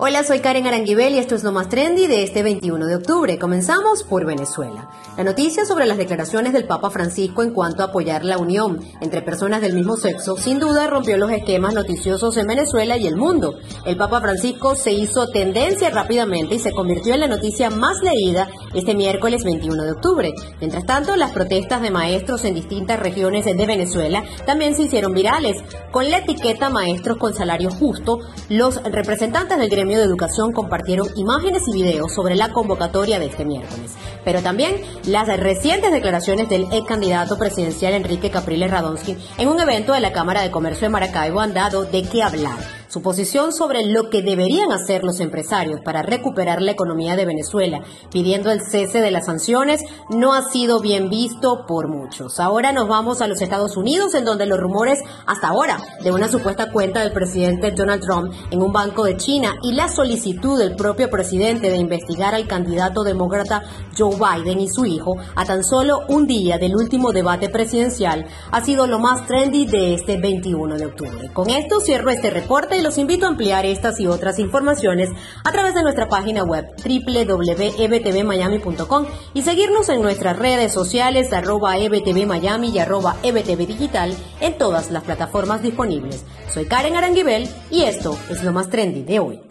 Hola, soy Karen Aranguibel y esto es lo más trendy de este 21 de octubre. Comenzamos por Venezuela. La noticia sobre las declaraciones del Papa Francisco en cuanto a apoyar la unión entre personas del mismo sexo sin duda rompió los esquemas noticiosos en Venezuela y el mundo. El Papa Francisco se hizo tendencia rápidamente y se convirtió en la noticia más leída este miércoles 21 de octubre. Mientras tanto, las protestas de maestros en distintas regiones de Venezuela también se hicieron virales. Con la etiqueta Maestros con Salario Justo, los representantes del gremio de Educación compartieron imágenes y videos sobre la convocatoria de este miércoles. Pero también las recientes declaraciones del ex candidato presidencial Enrique Capriles Radonsky en un evento de la Cámara de Comercio de Maracaibo han dado de qué hablar. Su posición sobre lo que deberían hacer los empresarios para recuperar la economía de Venezuela, pidiendo el cese de las sanciones, no ha sido bien visto por muchos. Ahora nos vamos a los Estados Unidos, en donde los rumores hasta ahora de una supuesta cuenta del presidente Donald Trump en un banco de China y la solicitud del propio presidente de investigar al candidato demócrata Joe Biden y su hijo a tan solo un día del último debate presidencial ha sido lo más trendy de este 21 de octubre. Con esto cierro este reporte y los invito a ampliar estas y otras informaciones a través de nuestra página web www.ebtvmiami.com y seguirnos en nuestras redes sociales arroba ebtvmiami y arroba ebtvdigital en todas las plataformas disponibles. Soy Karen Aranguibel y esto es lo más trendy de hoy.